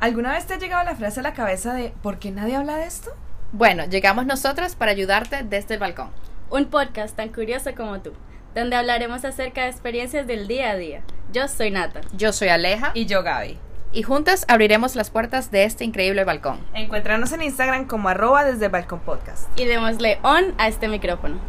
¿Alguna vez te ha llegado la frase a la cabeza de ¿por qué nadie habla de esto? Bueno, llegamos nosotras para ayudarte desde el balcón. Un podcast tan curioso como tú, donde hablaremos acerca de experiencias del día a día. Yo soy Nata. Yo soy Aleja Y yo, Gaby. y juntas abriremos las puertas de este increíble balcón. Encuéntranos en Instagram como arroba desde el balcón podcast. Y démosle on a este micrófono.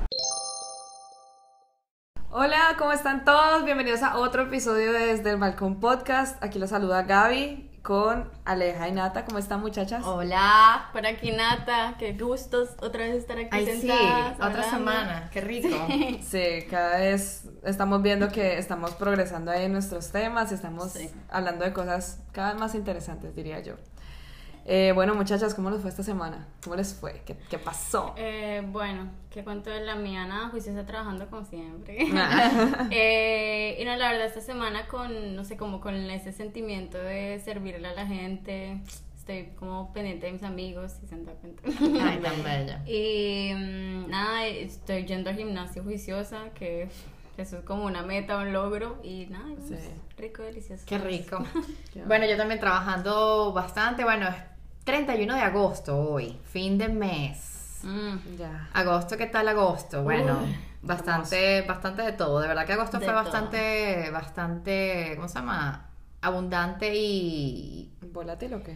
Hola, ¿cómo están todos? Bienvenidos a otro episodio de Desde el Balcón Podcast. Aquí los saluda Gaby con Aleja y Nata. ¿Cómo están, muchachas? Hola. Por aquí Nata, qué gustos otra vez estar aquí Ay, sí, sentadas. otra hablando. semana. Qué rico. Sí, cada vez estamos viendo que estamos progresando ahí en nuestros temas, estamos Sí. hablando de cosas cada vez más interesantes, diría yo. Eh, bueno, muchachas, ¿cómo les fue esta semana? ¿Cómo les fue? ¿Qué, qué pasó? Eh, bueno, ¿qué cuento de la mía? Nada, juiciosa trabajando como siempre. Ah. Eh, y no, la verdad, esta semana con, no sé, como con ese sentimiento de servirle a la gente, estoy como pendiente de mis amigos, si se han dado cuenta. Ay, tan bella. Y mm, nada, estoy yendo al gimnasio juiciosa, que eso es como una meta, un logro, y nada, Sí. es rico, delicioso. Qué rico. Bueno, yo también trabajando bastante. Bueno, es 31 de agosto hoy, fin de mes. Mm, Ya. Agosto, ¿qué tal agosto? Bueno, Uy, bastante, bastante de todo. De verdad que agosto De fue todo. bastante, bastante, ¿cómo se llama? Abundante y ¿Volátil o qué?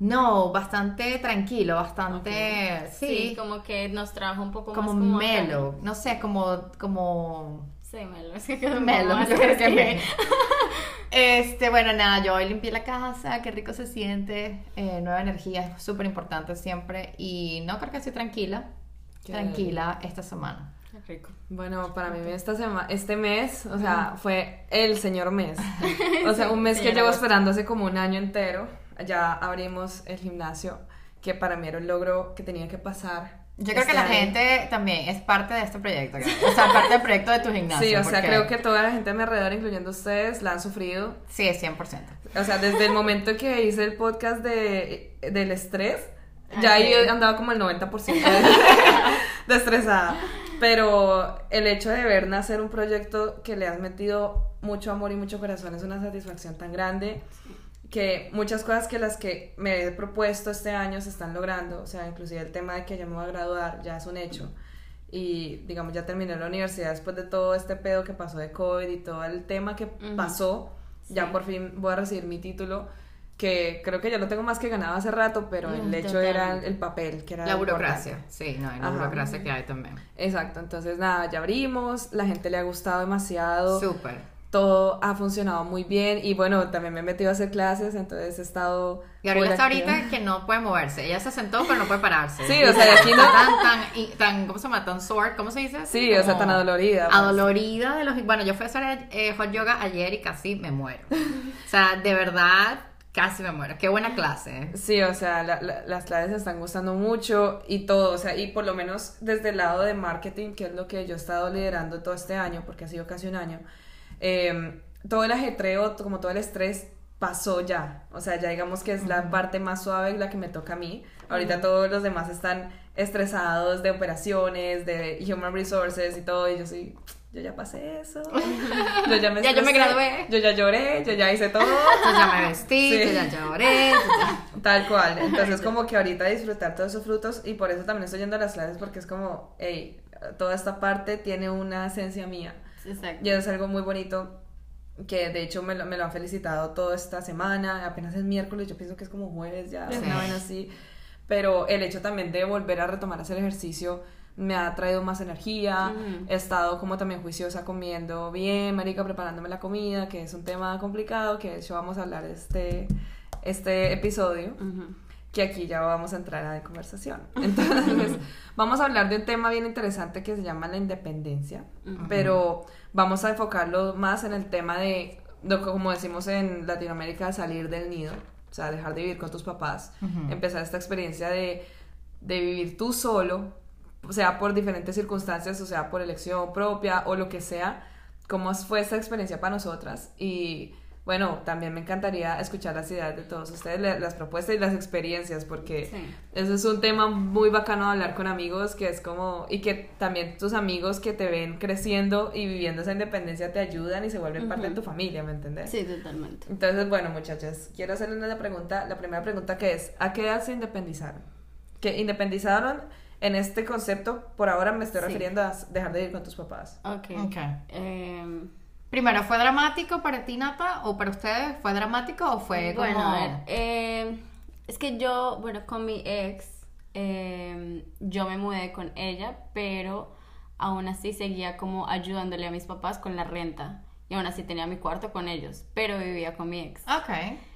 no, bastante tranquilo, bastante, sí, sí, como que nos trajo un poco como más como melo, no sé, como, como Sí, melo, es que quedó melo, como yo más creo que así. melo. Este, bueno, nada, yo hoy limpié la casa, qué rico se siente, eh, nueva energía, es súper importante siempre y no creo que estoy tranquila, Qué tranquila esta semana. Qué rico. Bueno, para mí esta sema este mes, o sea, fue el señor mes. O sea, un mes que llevo esperando hace como un año entero. Ya abrimos el gimnasio, que para mí era un logro que tenía que pasar. Yo creo este que la año. gente también es parte de este proyecto, o sea, parte del proyecto de tu gimnasio. Sí, o sea, porque- creo que toda la gente a mi alrededor, incluyendo ustedes, la han sufrido. Sí, es 100%. O sea, desde el momento que hice el podcast de, del estrés, ya Ah, ahí sí. andaba como el 90% de, de estresada. Pero el hecho de ver nacer un proyecto que le has metido mucho amor y mucho corazón es una satisfacción tan grande que muchas cosas que las que me he propuesto este año se están logrando. O sea, inclusive el tema de que ya me voy a graduar ya es un hecho. Y digamos, ya terminé la universidad después de todo este pedo que pasó de COVID y todo el tema que pasó. Ya por fin voy a recibir mi título, que creo que ya lo tengo más que ganado hace rato, pero el Mm, hecho era el papel, que era La burocracia, importante. sí, no, y la Ajá. burocracia que hay también. Exacto, entonces nada, ya abrimos, la gente le ha gustado demasiado, Súper. Todo ha funcionado muy bien y bueno, también me he metido a hacer clases, entonces he estado... Gabriela está ahorita que no puede moverse. Ella se sentó, pero no puede pararse. Sí, o sea, aquí no- Está Tan, tan, tan, ¿cómo se llama? Tan sore, ¿cómo se dice? Sí, o sea, Como tan adolorida. pues. Adolorida de los... Bueno, yo fui a hacer eh, hot yoga ayer y casi me muero. O sea, de verdad, casi me muero. Qué buena clase. ¿eh? Sí, o sea, la- la- las clases me están gustando mucho y todo, o sea, y por lo menos desde el lado de marketing, que es lo que yo he estado liderando todo este año, porque ha sido casi un año, eh, todo el ajetreo, como todo el estrés pasó ya, o sea, ya digamos que es la parte más suave la que me toca a mí, ahorita todos los demás están estresados de operaciones, de human resources y todo, y yo sí, yo ya pasé eso, yo ya me, Ya yo me gradué. yo ya lloré, yo ya hice todo. Yo ya me vestí, Sí. yo ya lloré. yo ya- Tal cual. Entonces, como que ahorita disfrutar todos esos frutos y por eso también estoy yendo a las clases porque es como, hey, toda esta parte tiene una esencia mía. Exacto. Y es algo muy bonito que de hecho me lo, me lo han felicitado toda esta semana. Apenas es miércoles, yo pienso que es como jueves ya, Sí. una vaina así. Pero el hecho también de volver a retomar hacer ejercicio me ha traído más energía. He estado como también juiciosa comiendo bien, marica, preparándome la comida, que es un tema complicado, que de hecho vamos a hablar este, este episodio Ujú. Que aquí ya vamos a entrar a la conversación. Entonces, vamos a hablar de un tema bien interesante que se llama la independencia, pero vamos a enfocarlo más en el tema de, como decimos en Latinoamérica, salir del nido, o sea, dejar de vivir con tus papás, empezar esta experiencia de, de vivir tú solo, sea, por diferentes circunstancias, o sea, por elección propia o lo que sea, cómo fue esta experiencia para nosotras y bueno, también me encantaría escuchar las ideas de todos ustedes, la- las propuestas y las experiencias, porque Sí. eso es un tema muy bacano de hablar con amigos, que es como, y que también tus amigos que te ven creciendo y viviendo esa independencia te ayudan y se vuelven parte de tu familia, ¿me entiendes? Sí, totalmente. Entonces, bueno, muchachas, quiero hacerles una pregunta, la primera pregunta que es, ¿a qué edad se independizaron? Que independizaron en este concepto, por ahora me estoy Sí. refiriendo a dejar de vivir con tus papás. Ok. Ok. Em, Primero, ¿fue dramático para ti, Nata? ¿O para ustedes? ¿Fue dramático o fue como...? Bueno, a ver, eh, es que yo, bueno, con mi ex, eh, yo me mudé con ella, pero aún así seguía como ayudándole a mis papás con la renta. Y aún así tenía mi cuarto con ellos, pero vivía con mi ex. Ok.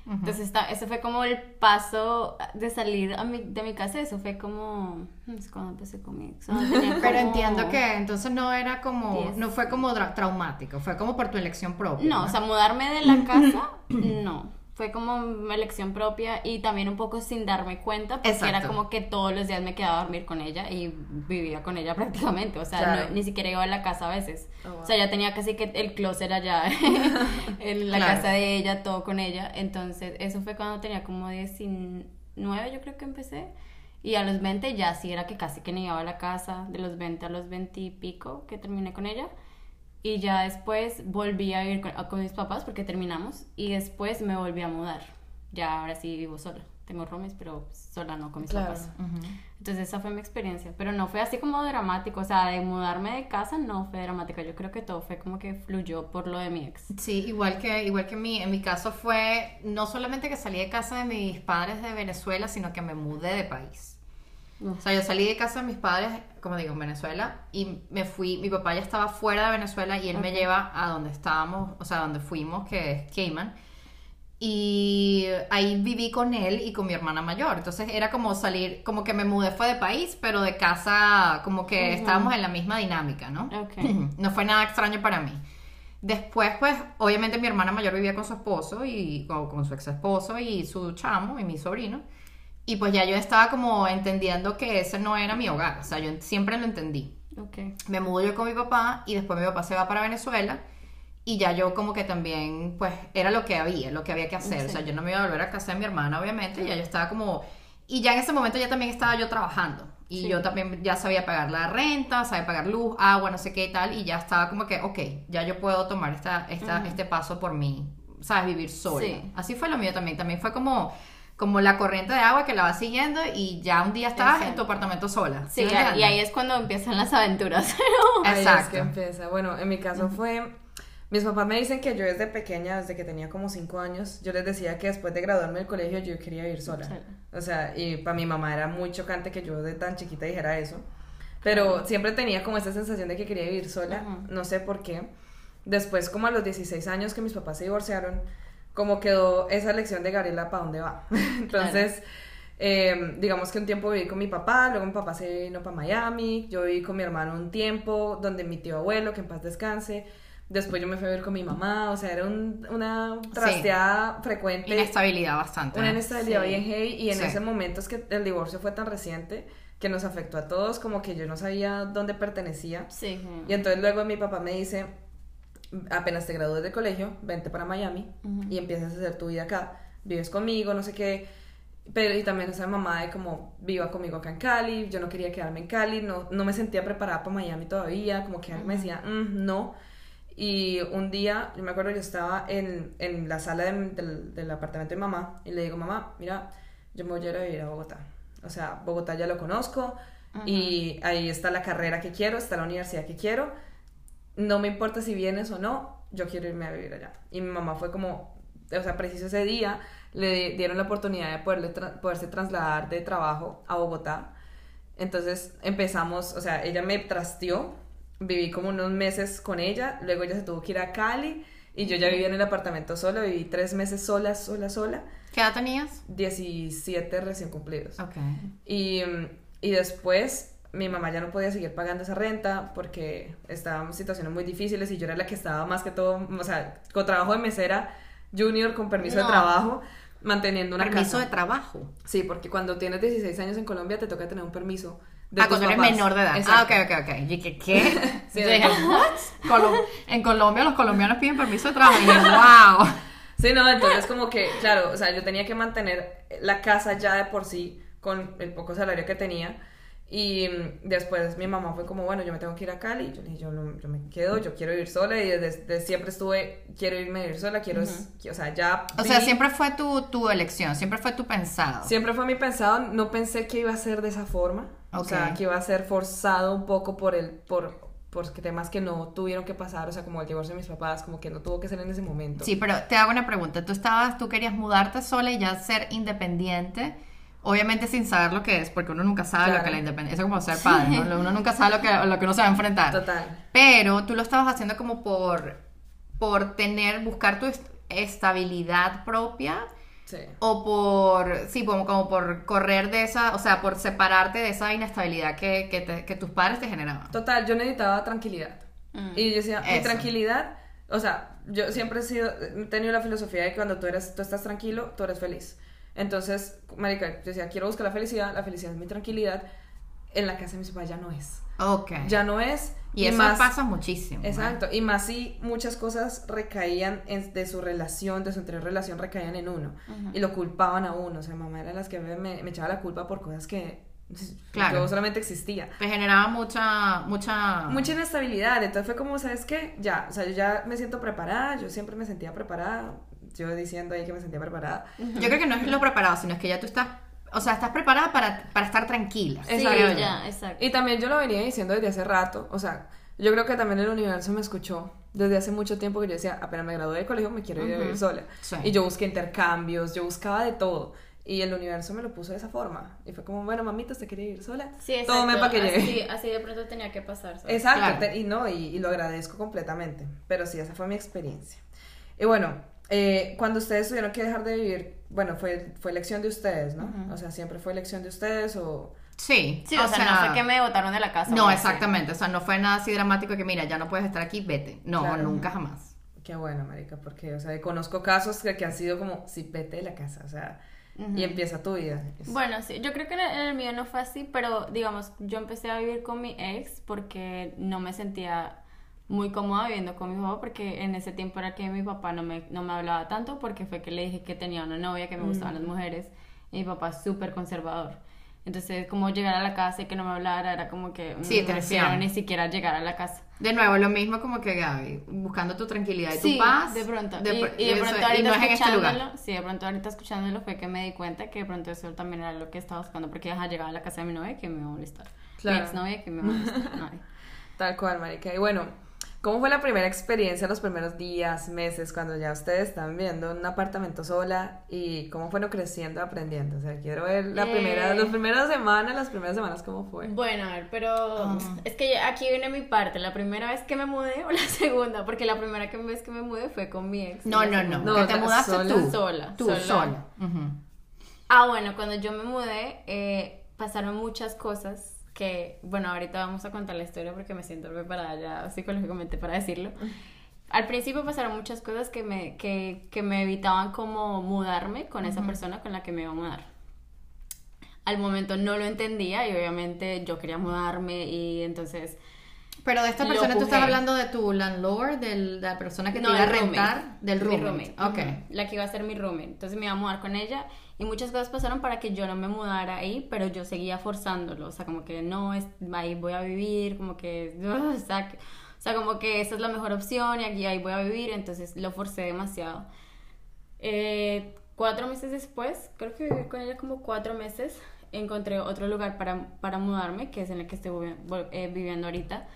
Entonces, esta- ese fue como el paso de salir a mi- de mi casa. Eso fue como. No sé cuándo empecé con mi ex. No, tenía Pero entiendo que entonces no era como... Diez. No fue como traumático, fue como por tu elección propia. No, o sea, mudarme de la casa, no. Fue como mi elección propia y también un poco sin darme cuenta, porque Exacto. era como que todos los días me quedaba a dormir con ella y vivía con ella prácticamente. O sea, Claro. no- ni siquiera iba a la casa a veces. Oh, wow. O sea, ya tenía casi que el closet allá en la Claro. casa de ella, todo con ella. Entonces, eso fue cuando tenía como 19, yo creo que empecé. Y a los 20 ya sí era que casi que ni iba a la casa, de los 20 a los 20 y pico que terminé con ella. Y ya después volví a vivir con, con mis papás porque terminamos. Y después me volví a mudar. Ya ahora sí vivo sola. Tengo roomies, pero sola no con mis Claro. papás. Entonces esa fue mi experiencia. Pero no fue así como dramático. O sea, de mudarme de casa no fue dramática. Yo creo que todo fue como que fluyó por lo de mi ex. Sí, igual que, igual que mi, en mi caso fue no solamente que salí de casa de mis padres de Venezuela, sino que me mudé de país. O sea, yo salí de casa de mis padres, como digo, en Venezuela, y me fui, mi papá ya estaba fuera de Venezuela y él me Ok. lleva a donde estábamos, o sea, donde fuimos, que es Cayman. Y ahí viví con él y con mi hermana mayor. Entonces era como salir, como que me mudé fue de país, pero de casa, como que Ujú. estábamos en la misma dinámica, ¿no? Ok. No fue nada extraño para mí. Después, pues, obviamente mi hermana mayor vivía con su esposo y con, con su ex esposo y su chamo y mi sobrino. Y pues ya yo estaba como entendiendo que ese no era mi hogar. O sea, yo siempre lo entendí. Ok. Me mudo yo con mi papá y después mi papá se va para Venezuela. Y ya yo como que también, pues, era lo que había, lo que había que hacer. O sea, Sí. yo no me iba a volver a casa de mi hermana, obviamente. Ya yo estaba como... Y ya en ese momento ya también estaba yo trabajando. Y Sí. yo también ya sabía pagar la renta, sabía pagar luz, agua, no sé qué y tal. Y ya estaba como que, ok, ya yo puedo tomar esta, esta, Ujú. este paso por mí, ¿sabes? Vivir sola. Sí. Así fue lo mío también. También fue como, como la corriente de agua que la vas siguiendo y ya un día estás en Exacto. tu apartamento sola. Sí, me y ahí es cuando empiezan las aventuras. Ahí es Exacto. que empieza. Bueno, en mi caso fue. Mis papás me dicen que yo desde pequeña, desde que tenía como 5 años, yo les decía que después de graduarme del colegio yo quería vivir sola. O sea, y para mi mamá era muy chocante que yo de tan chiquita dijera eso. Pero siempre tenía como esa sensación de que quería vivir sola, no sé por qué. Después, como a los 16 años que mis papás se divorciaron, como quedó esa lección de Gabriela, ¿para dónde va? Entonces, eh, digamos que un tiempo viví con mi papá, luego mi papá se vino para Miami, yo viví con mi hermano un tiempo, donde mi tío abuelo, que en paz descanse, después yo me fui a vivir con mi mamá, o sea, era un- una trasteada frecuente. Inestabilidad bastante. Una inestabilidad Sí. bien heavy y en Sí. ese momento es que el divorcio fue tan reciente que nos afectó a todos, como que yo no sabía dónde pertenecía. Sí. Y entonces luego mi papá me dice, apenas te gradúes del colegio, vente para Miami y empiezas a hacer tu vida acá. Vives conmigo, no sé qué. Pero y también esa mamá de como viva conmigo acá en Cali, yo no quería quedarme en Cali, no, no me sentía preparada para Miami todavía, como que me decía, "Mm, no. Y un día, yo me acuerdo, yo estaba en, en la sala de- del, del apartamento de mamá y le digo, mamá, mira, yo me voy a ir a vivir a Bogotá. O sea, Bogotá ya lo conozco y ahí está la carrera que quiero, está la universidad que quiero. No me importa si vienes o no, yo quiero irme a vivir allá. Y mi mamá fue como, o sea, preciso ese día, le dieron la oportunidad de poderle tra- poderse trasladar de trabajo a Bogotá. Entonces empezamos, o sea, ella me trasteó, viví como unos meses con ella, luego ella se tuvo que ir a Cali y yo ya vivía en el apartamento sola, viví tres meses sola, sola, sola, ¿Qué edad tenías? 17 recién cumplidos. Ok. Y, y después mi mamá ya no podía seguir pagando esa renta porque estaban en situaciones muy difíciles y yo era la que estaba más que todo, o sea, con trabajo de mesera junior, con permiso de trabajo, manteniendo una Permiso casa. de trabajo. Sí, porque cuando tienes 16 años en Colombia te toca tener un permiso. De ah, cuando eres menor de edad. Exacto. Ah, ok, ok, ok. ¿Y qué? qué? En Colombia los colombianos piden permiso de trabajo. Y wow. Sí, no, entonces como que, claro, o sea, yo tenía que mantener la casa ya de por sí con el poco salario que tenía. Y después mi mamá fue como, bueno, yo me tengo que ir a Cali. Yo le dije, yo, no, yo me quedo, yo quiero ir sola. Y desde, desde siempre estuve, quiero irme a ir sola, quiero, o sea, ya... O sea, siempre fue tu, tu elección, siempre fue tu pensado. Siempre fue mi pensado, no pensé que iba a ser de esa forma. O sea, que iba a ser forzado un poco por el, por, por temas que no tuvieron que pasar, o sea, como el divorcio de mis papás, como que no tuvo que ser en ese momento. Sí, pero te hago una pregunta. Tú estabas, tú querías mudarte sola y ya ser independiente, obviamente sin saber lo que es, porque uno nunca sabe lo que la independencia. Es como ser padre, ¿no? Uno nunca sabe lo que, lo que uno se va a enfrentar. Total. Pero tú lo estabas haciendo como por, por tener, buscar tu est- estabilidad propia Sí. o por, sí, como, como por correr de esa, o sea, por separarte de esa inestabilidad que, que, te- que tus padres te generaban. Total, yo necesitaba tranquilidad. Mm. Y yo decía, mi tranquilidad, o sea, yo siempre he sido, he tenido la filosofía de que cuando tú eres, tú estás tranquilo, tú eres feliz. Entonces, marica, yo decía, quiero buscar la felicidad, la felicidad es mi tranquilidad. En la casa de mis papás ya no es. Ok. Ya no es. y eso pasa muchísimo. Exacto, y más si muchas cosas recaían en- de su relación, de su anterior relación, recaían en uno y lo culpaban a uno. O sea, mamá era las que me, me echaba la culpa por cosas que Claro. yo solamente existía. Te generaba mucha, mucha... Mucha inestabilidad, entonces fue como, ¿sabes qué? Ya, o sea, yo ya me siento preparada, yo siempre me sentía preparada, yo diciendo ahí que me sentía preparada. Yo creo que no es lo preparado, sino es que ya tú estás, o sea, estás preparada para, para estar tranquila. Sí, Exacto. ya, exacto. Y también yo lo venía diciendo desde hace rato, o sea, yo creo que también el universo me escuchó desde hace mucho tiempo que yo decía, apenas me gradué del colegio, me quiero ir a vivir sola. Sí. Y yo busqué intercambios, yo buscaba de todo. Y el universo me lo puso de esa forma. Y fue como, bueno, mamita, ¿usted quiere ir sola? Sí, exacto. Tome para que llegue. así, así de pronto tenía que pasar. ¿sabes? Exacto, Claro. te- y no, y, y lo agradezco completamente. Pero sí, esa fue mi experiencia. Y bueno, eh, cuando ustedes tuvieron que dejar de vivir, bueno, fue, fue elección de ustedes, ¿no? O sea, siempre fue elección de ustedes o... Sí, Sí, o, sea, no fue que me botaron de la casa. No, o exactamente, o sea, no fue nada así dramático que mira, ya no puedes estar aquí, vete. No, Claro. nunca jamás. Qué bueno, marica, porque, o sea, conozco casos que, que han sido como, sí, vete de la casa, o sea, y empieza tu vida. Es- Bueno, sí, yo creo que en el, en el mío no fue así, pero digamos, yo empecé a vivir con mi ex porque no me sentía muy cómoda viviendo con mi papá porque en ese tiempo era que mi papá no me, no me hablaba tanto porque fue que le dije que tenía una novia, que me gustaban las mujeres y mi papá es súper conservador. Entonces, como llegar a la casa y que no me hablara era como que mm, Sí, prefiero ni siquiera llegar a la casa. De nuevo, lo mismo como que Gaby, buscando tu tranquilidad y Sí, tu paz. de pronto. de y, y de eso- pronto y ahorita no es en este escuchándolo, lugar. sí, de pronto ahorita escuchándolo fue que me di cuenta que de pronto eso también era lo que estaba buscando, porque ya llegaba a la casa de mi novia que me iba a molestar. Claro. Mi exnovia que me va a molestar. Tal cual, marica. Y bueno, ¿cómo fue la primera experiencia, los primeros días, meses, cuando ya ustedes están viendo un apartamento sola y cómo fueron creciendo, aprendiendo? O sea, quiero ver la Eh. primera, las primeras semanas, las primeras semanas, ¿cómo fue? Bueno, a ver, pero es que aquí viene mi parte, la primera vez que me mudé o la segunda, porque la primera vez que me mudé fue con mi ex. No, no, no, No, que te mudaste sola. tú. Sola, Tú, sola. Ah, bueno, cuando yo me mudé, eh, pasaron muchas cosas que, bueno, ahorita vamos a contar la historia porque me siento preparada ya psicológicamente para decirlo. Al principio pasaron muchas cosas que me, que, que me evitaban como mudarme con esa persona con la que me iba a mudar. Al momento no lo entendía y obviamente yo quería mudarme y entonces... Pero de esta persona tú estás hablando de tu landlord, del- de la persona que te iba a el roommate. rentar, del Mi roommate. Ok. ujú, La que iba a ser mi roommate. Entonces me iba a mudar con ella y muchas cosas pasaron para que yo no me mudara ahí, pero yo seguía forzándolo. O sea, como que no, es, ahí voy a vivir, como que... o, sea, como que esa es la mejor opción y aquí ahí voy a vivir. Entonces lo forcé demasiado. Eh, cuatro meses después, creo que viví con ella como cuatro meses, encontré otro lugar para, para mudarme, que es en el que estoy eh, viviendo ahorita.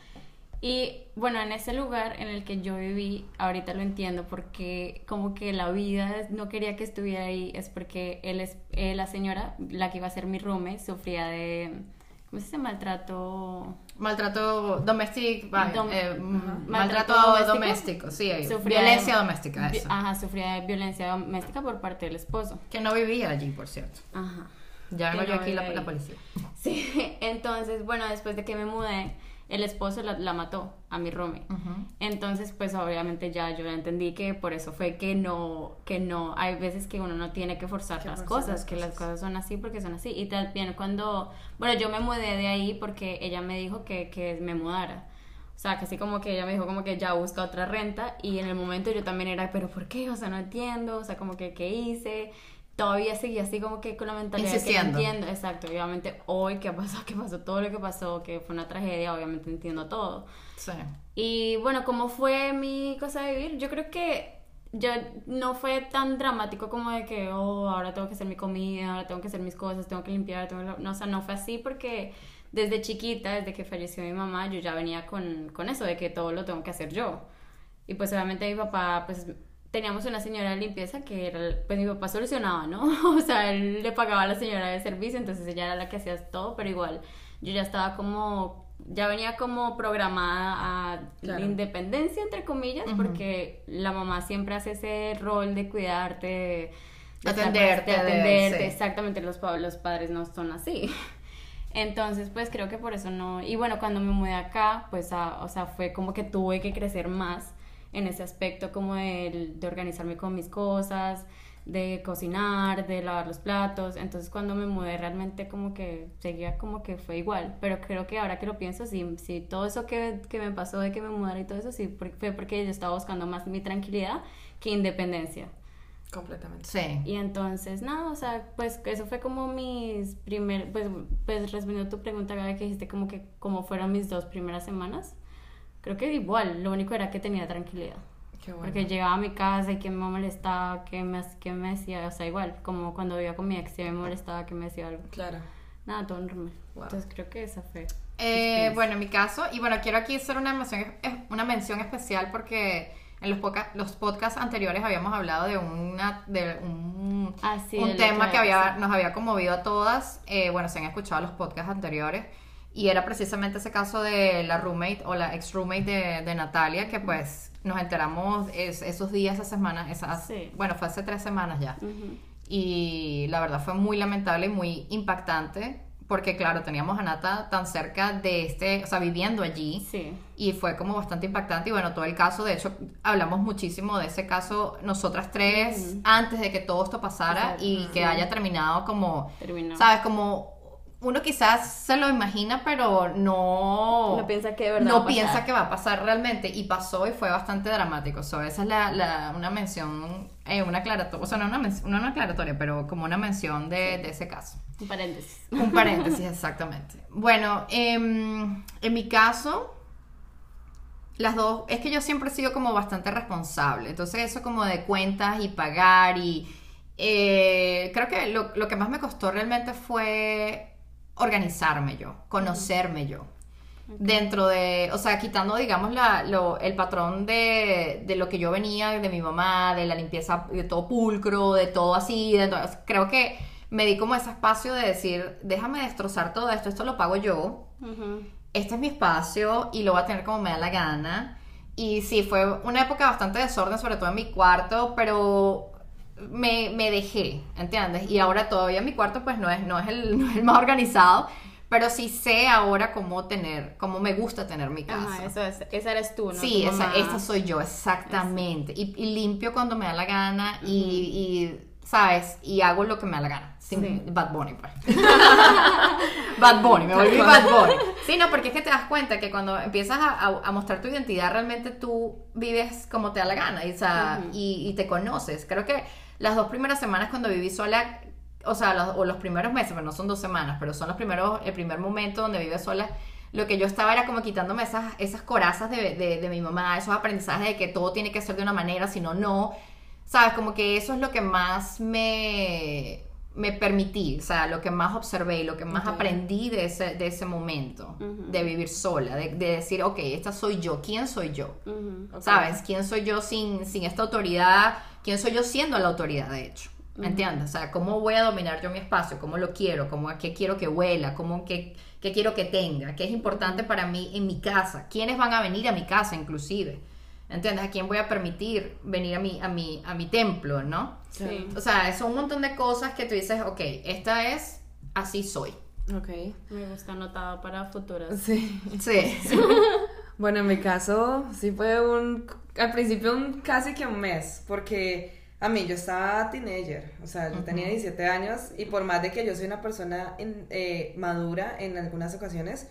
Y bueno, en ese lugar en el que yo viví, ahorita lo entiendo porque como que la vida no quería que estuviera ahí, es porque él es, eh, la señora, la que iba a ser mi roommate, sufría de, ¿cómo se dice? Maltrato... Maltrato doméstico, Dom- eh, Ajá. maltrato, Maltrato doméstico, doméstico. sí, Sufría violencia de- doméstica, eso. Ajá, sufría de violencia doméstica por parte del esposo. Que no vivía allí, por cierto. Ajá. Ya vengo yo no aquí la, la policía. Sí, entonces, bueno, después de que me mudé, el esposo la, la mató a mi roommate. Entonces, pues obviamente ya yo ya entendí que por eso fue que no, que no, hay veces que uno no tiene que forzar Que las forzar cosas, las que las cosas. cosas son así porque son así. Y también cuando, bueno, yo me mudé de ahí porque ella me dijo que, que me mudara. O sea, que así como que ella me dijo como que ya busca otra renta y en el momento yo también era, pero ¿por qué? O sea, no entiendo, o sea, como que ¿qué hice? Todavía seguía así como que con la mentalidad Insistiendo. que no entiendo. Exacto, obviamente hoy que pasó, que pasó todo lo que pasó, que fue una tragedia, obviamente entiendo todo. Sí. Y bueno, ¿cómo fue mi cosa de vivir? Yo creo que ya no fue tan dramático como de que, oh, ahora tengo que hacer mi comida, ahora tengo que hacer mis cosas, tengo que limpiar, tengo que... No, o sea, no fue así porque desde chiquita, desde que falleció mi mamá, yo ya venía con, con eso, de que todo lo tengo que hacer yo. Y pues obviamente mi papá, pues teníamos una señora de limpieza que era, pues mi papá solucionaba, ¿no? O sea, él le pagaba a la señora de servicio, entonces ella era la que hacía todo, pero igual yo ya estaba como, ya venía como programada a Claro. la independencia, entre comillas, porque la mamá siempre hace ese rol de cuidarte, de, Atenderte, de- atenderte, exactamente, los, pa- los padres no son así. Entonces, pues creo que por eso no. Y bueno, cuando me mudé acá, pues, a- o sea, fue como que tuve que crecer más en ese aspecto, como de, de organizarme con mis cosas, de cocinar, de lavar los platos. Entonces, cuando me mudé, realmente como que seguía como que fue igual. Pero creo que ahora que lo pienso, sí, sí todo eso que, que me pasó de que me mudara y todo eso, sí, fue porque yo estaba buscando más mi tranquilidad que independencia. Completamente. Sí. Y entonces, nada, o sea, pues eso fue como mis primer, pues, pues respondiendo a tu pregunta, Gaby, que dijiste como que cómo fueron mis dos primeras semanas. Creo que igual, lo único era que tenía tranquilidad. Qué bueno. Porque llegaba a mi casa y que me molestaba, que me, que me decía, o sea, igual, como cuando vivía con mi ex, que me molestaba, que me decía algo. Claro. Nada, todo normal. Wow. Entonces creo que esa fue. Eh, bueno, en mi caso, y bueno, quiero aquí hacer una mención, una mención especial porque en los, podca- los podcasts anteriores habíamos hablado de, una, de un, Ah, sí, un tema que había, nos había conmovido a todas. Eh, bueno, se han escuchado los podcasts anteriores. Y era precisamente ese caso de la roommate o la ex roommate de, de Natalia, que pues nos enteramos es- esos días, esa semana, esas, Sí. bueno, fue hace tres semanas ya. Y la verdad fue muy lamentable y muy impactante porque claro, teníamos a Nata tan cerca de este, o sea, viviendo allí. Sí. Y fue como bastante impactante y bueno, todo el caso, de hecho, hablamos muchísimo de ese caso nosotras tres antes de que todo esto pasara Exacto. y que haya terminado como, Terminó. ¿sabes? Como uno quizás se lo imagina, pero no... No piensa que de verdad no va a pasar. piensa que va a pasar realmente y pasó y fue bastante dramático. So, esa es la, la- una mención, eh, una aclaratoria, o sea, no una, no una aclaratoria, pero como una mención de, de ese caso. Un paréntesis. Un paréntesis, exactamente. Bueno, em, en mi caso, las dos, es que yo siempre he sido como bastante responsable, entonces eso como de cuentas y pagar y eh, creo que lo, lo que más me costó realmente fue organizarme yo, conocerme yo. Dentro de, o sea, quitando, digamos, la, lo- el patrón de, de lo que yo venía de mi mamá, de la limpieza, de todo pulcro, de todo así, de todo- creo que me di como ese espacio de decir, déjame destrozar todo esto, esto lo pago yo, este es mi espacio y lo voy a tener como me da la gana. Y sí, fue una época bastante desorden, sobre todo en mi cuarto, pero me, me dejé, ¿entiendes? Y ahora todavía mi cuarto pues no es, no es, el, no es el más organizado, pero sí sé ahora cómo tener, cómo me gusta tener mi casa. Ajá, eso es, esa eres tú, ¿no? Sí, esa, esta soy yo, exactamente. Y, y limpio cuando me da la gana y, y, ¿sabes? Y hago lo que me da la gana. Sin Sí. Bad Bunny, pues. Bad Bunny, me volví Bad Bunny. Sí, no, porque es que te das cuenta que cuando empiezas a, a- a mostrar tu identidad, realmente tú vives como te da la gana y, o sea, Ujú. y, y te conoces. Creo que las dos primeras semanas cuando viví sola, o sea, los, o los primeros meses, pero no son dos semanas, pero son los primeros, el primer momento donde vives sola, lo que yo estaba era como quitándome esas, esas corazas de, de, de mi mamá, esos aprendizajes de que todo tiene que ser de una manera, si no, no. ¿Sabes? Como que eso es lo que más me, me permití, o sea, lo que más observé y lo que más aprendí de ese, de ese momento, de vivir sola, de, de decir, ok, esta soy yo, ¿quién soy yo? ¿Sabes? ¿Quién soy yo sin, sin esta autoridad? ¿Quién soy yo siendo la autoridad, de hecho? ¿Me entiendes? O sea, ¿cómo voy a dominar yo mi espacio? ¿Cómo lo quiero? ¿Cómo, ¿Qué quiero que huela? ¿Cómo, qué, ¿Qué quiero que tenga? ¿Qué es importante para mí en mi casa? ¿Quiénes van a venir a mi casa inclusive? ¿Entiendes? ¿A quién voy a permitir venir a mi, a mi, a mi templo, no? Sí. O sea, son un montón de cosas que tú dices, ok, esta es, así soy. Ok. Me gusta anotado para futuras. Sí. Sí. Bueno, en mi caso sí fue un, al principio un casi que un mes, porque a mí yo estaba teenager, o sea, yo tenía 17 años y por más de que yo soy una persona en- eh, madura en algunas ocasiones,